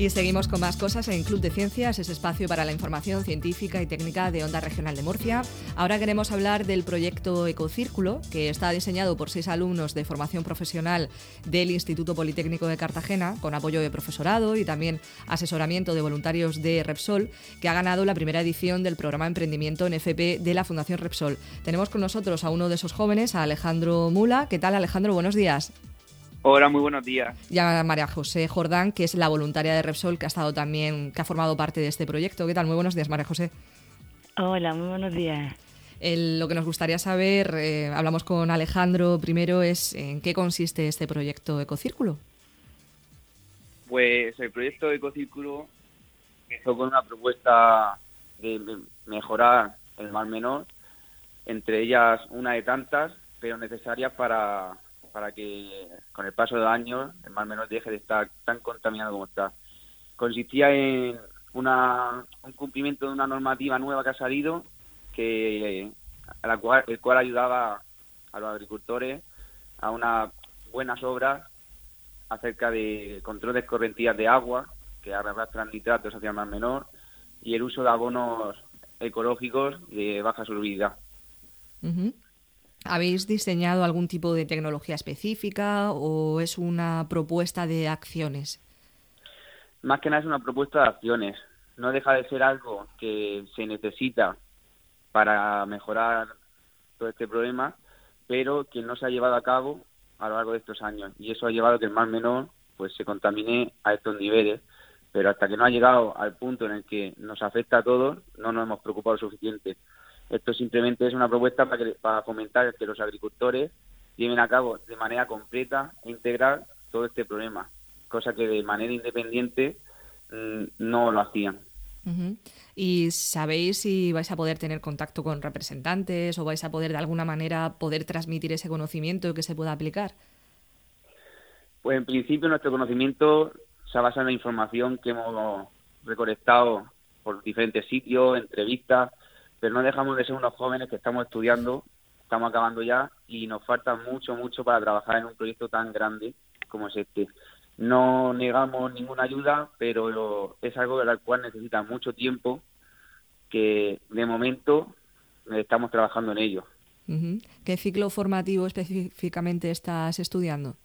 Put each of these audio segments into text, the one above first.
Y seguimos con más cosas en Club de Ciencias, ese espacio para la información científica y técnica de Onda Regional de Murcia. Ahora queremos hablar del proyecto Ecocírculo, que está diseñado por seis alumnos de formación profesional del Instituto Politécnico de Cartagena, con apoyo de profesorado y también asesoramiento de voluntarios de Repsol, que ha ganado la primera edición del programa Emprendimiento en FP de la Fundación Repsol. Tenemos con nosotros a uno de esos jóvenes, a Alejandro Mula. ¿Qué tal, Alejandro? Buenos días. Hola, muy buenos días. Y a María José Jordán, que es la voluntaria de Repsol, que ha estado también, que ha formado parte de este proyecto. ¿Qué tal? Muy buenos días, María José. Hola, muy buenos días. lo que nos gustaría saber, eh, hablamos con Alejandro primero, es en qué consiste este proyecto Ecocírculo. Pues el proyecto Ecocírculo empezó con una propuesta de mejorar el mar menor, entre ellas una de tantas, pero necesarias para para que con el paso de los años el mar menor deje de estar tan contaminado como está. Consistía en una, un cumplimiento de una normativa nueva que ha salido, que a la cual, el cual ayudaba a los agricultores a unas buenas obras acerca de control de escorrentías de agua que arrastran nitratos hacia el mar menor y el uso de abonos ecológicos de baja solubilidad. ¿Habéis diseñado algún tipo de tecnología específica o es una propuesta de acciones? Más que nada es una propuesta de acciones. No deja de ser algo que se necesita para mejorar todo este problema, pero que no se ha llevado a cabo a lo largo de estos años. Y eso ha llevado a que el mar menor pues se contamine a estos niveles. Pero hasta que no ha llegado al punto en el que nos afecta a todos, no nos hemos preocupado suficiente. Esto simplemente es una propuesta para, que, para fomentar que los agricultores lleven a cabo de manera completa e integral todo este problema, cosa que de manera independiente mm, no lo hacían. ¿Y sabéis si vais a poder tener contacto con representantes o vais a poder de alguna manera poder transmitir ese conocimiento que se pueda aplicar? Pues en principio nuestro conocimiento se basa en la información que hemos recolectado por diferentes sitios, entrevistas, pero no dejamos de ser unos jóvenes que estamos estudiando, estamos acabando ya y nos falta mucho, mucho para trabajar en un proyecto tan grande como es este. No negamos ninguna ayuda, pero es algo de la cual necesita mucho tiempo que de momento estamos trabajando en ello. ¿Qué ciclo formativo específicamente estás estudiando?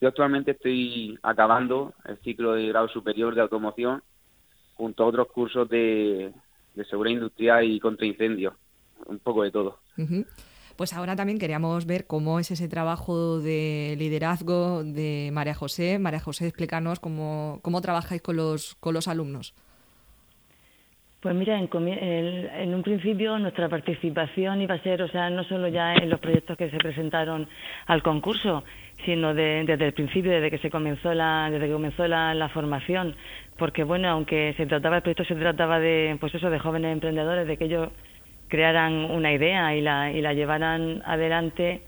Yo actualmente estoy acabando el ciclo de grado superior de automoción junto a otros cursos de, de seguridad industrial y contra incendios, un poco de todo. Pues ahora también queríamos ver cómo es ese trabajo de liderazgo de María José. María José, explícanos cómo, cómo trabajáis con los, con los alumnos. Pues mira, en, un principio nuestra participación iba a ser, o sea, no solo ya en los proyectos que se presentaron al concurso, sino desde el principio, desde que se comenzó la, desde que comenzó la, formación, porque bueno, aunque se trataba el proyecto se trataba de, pues eso, de jóvenes emprendedores, de que ellos crearan una idea y la, y la llevaran adelante.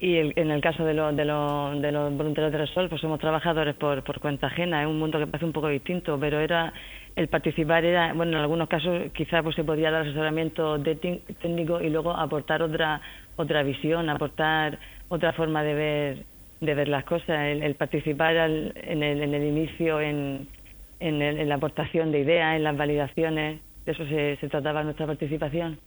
Y en el caso de, los de, de los voluntarios de Resol, pues somos trabajadores por, por cuenta ajena, es un mundo que parece un poco distinto, pero era el participar era, bueno, en algunos casos quizás pues se podía dar asesoramiento técnico y luego aportar otra otra visión, aportar otra forma de ver de ver las cosas, el, participar en, el, en el inicio, en, en, la aportación de ideas, en las validaciones, de eso se, se trataba nuestra participación.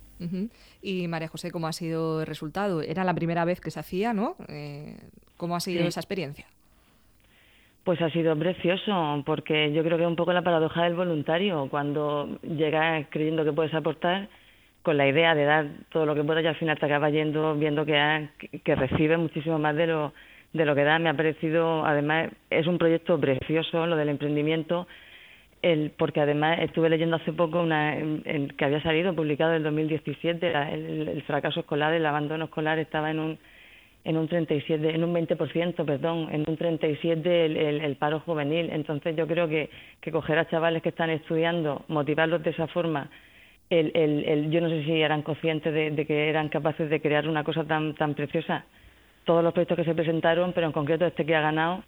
Y María José, ¿cómo ha sido el resultado? Era la primera vez que se hacía, ¿no? Eh, ¿Cómo ha sido esa experiencia? Pues ha sido precioso, porque yo creo que es un poco la paradoja del voluntario, cuando llegas creyendo que puedes aportar con la idea de dar todo lo que puedas y al final te acabas yendo viendo que, que recibes muchísimo más de lo, de lo que da. Me ha parecido, además, es un proyecto precioso lo del emprendimiento, el, porque además estuve leyendo hace poco una que había salido, publicado en 2017, el, el fracaso escolar, el abandono escolar estaba en un en un 37, en un 20%, perdón, en un 37 el, el, paro juvenil. Entonces yo creo que, que coger a chavales que están estudiando, motivarlos de esa forma, el, el, yo no sé si eran conscientes de, que eran capaces de crear una cosa tan, tan preciosa. Todos los proyectos que se presentaron, pero en concreto este que ha ganado,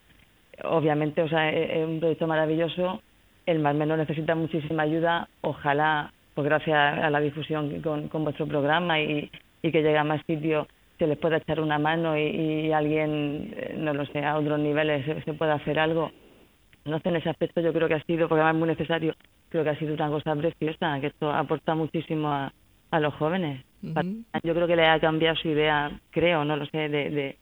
obviamente, o sea, es, un proyecto maravilloso. El más necesita muchísima ayuda. Ojalá, pues gracias a la difusión con, con vuestro programa y, y que llegue a más sitios, se les pueda echar una mano y, alguien, eh, no lo sé, a otros niveles se, pueda hacer algo. No sé, en ese aspecto yo creo que ha sido, porque además es muy necesario, creo que ha sido una cosa preciosa, que esto aporta muchísimo a, a los jóvenes. Yo creo que le ha cambiado su idea, creo, no lo sé, de, de,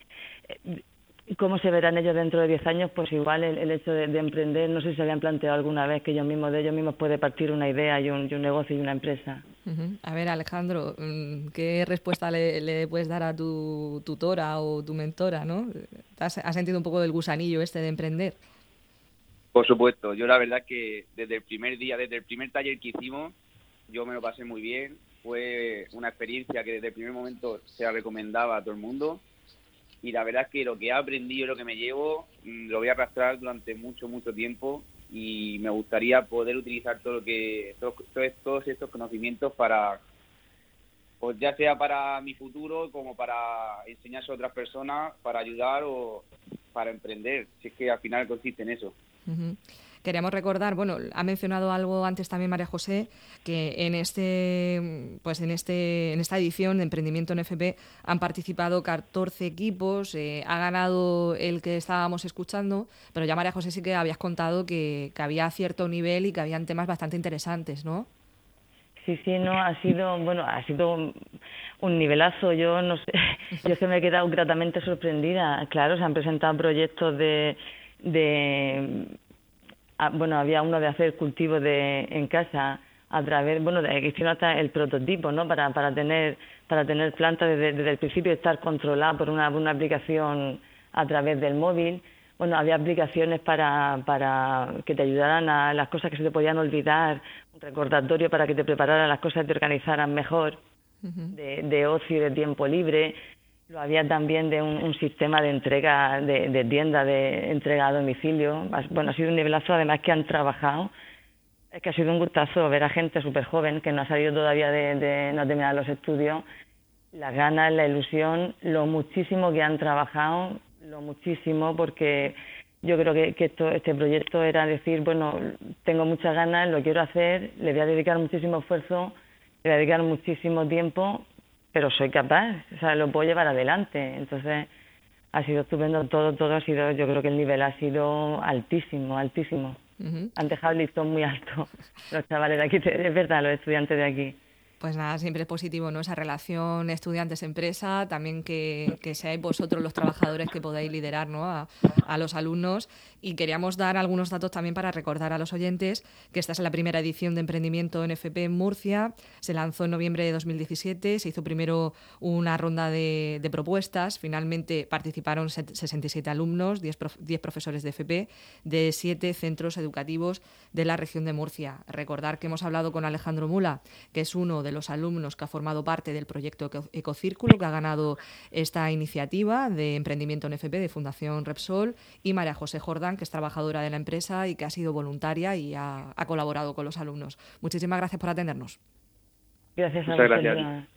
cómo se verán ellos dentro de 10 años, pues igual el, hecho de, emprender, no sé si se habían planteado alguna vez que ellos mismos, de ellos mismos puede partir una idea y un, negocio y una empresa. A ver, Alejandro, mm, ¿qué respuesta le, puedes dar a tu tutora o tu mentora, no? ¿Has, sentido un poco del gusanillo este de emprender? Por supuesto, yo la verdad que desde el primer día, desde el primer taller que hicimos, yo me lo pasé muy bien, fue una experiencia que desde el primer momento se recomendaba a todo el mundo y la verdad es que lo que he aprendido, lo que me llevo, mm, lo voy a arrastrar durante mucho, mucho tiempo y me gustaría poder utilizar todo lo que todos, todos estos conocimientos para pues ya sea para mi futuro como para enseñarse a otras personas, para ayudar o para emprender, si es que al final consiste en eso. Queríamos recordar, bueno, ha mencionado algo antes también María José, que en este, pues en este, en esta edición de Emprendimiento en FP han participado 14 equipos, eh, ha ganado el que estábamos escuchando, pero ya María José sí que habías contado que, había cierto nivel y que habían temas bastante interesantes, ¿no? Sí, sí, no, ha sido, bueno, ha sido un nivelazo. Yo no sé, yo se me he quedado gratamente sorprendida. Claro, se han presentado proyectos de, bueno, había uno de hacer cultivo de, en casa a través, bueno, de, hicieron hasta el prototipo, ¿no? Para, para tener para tener plantas desde, desde el principio estar controlada por una, una aplicación a través del móvil. Bueno, había aplicaciones para, para que te ayudaran a las cosas que se te podían olvidar, un recordatorio para que te prepararan las cosas y te organizaran mejor, de, de ocio y de tiempo libre. Lo había también de un, sistema de entrega de, tienda, de entrega a domicilio. Bueno, ha sido un nivelazo, además que han trabajado. Es que ha sido un gustazo ver a gente súper joven que no ha salido todavía de, no terminar los estudios. Las ganas, la ilusión, lo muchísimo que han trabajado, lo muchísimo, porque yo creo que, que esto, este proyecto era decir, bueno, tengo muchas ganas, lo quiero hacer, le voy a dedicar muchísimo esfuerzo, le voy a dedicar muchísimo tiempo pero soy capaz, o sea, lo puedo llevar adelante. Entonces, ha sido estupendo todo, todo ha sido, yo creo que el nivel ha sido altísimo, altísimo. Han dejado el listón muy alto los chavales de aquí, es verdad, los estudiantes de aquí. Pues nada, siempre es positivo, ¿no? Esa relación estudiantes-empresa, también que, que, seáis vosotros los trabajadores que podáis liderar ¿no? a, a, los alumnos. Y queríamos dar algunos datos también para recordar a los oyentes que esta es la primera edición de Emprendimiento NFP en Murcia. Se lanzó en noviembre de 2017, se hizo primero una ronda de, de propuestas, finalmente participaron 67 alumnos, 10, 10 profesores de FP, de 7 centros educativos de la región de Murcia. Recordar que hemos hablado con Alejandro Mula, que es uno de los alumnos que ha formado parte del proyecto Ecocírculo, que ha ganado esta iniciativa de emprendimiento en FP de Fundación Repsol, y María José Jordán, que es trabajadora de la empresa y que ha sido voluntaria y ha, colaborado con los alumnos. Muchísimas gracias por atendernos. Gracias a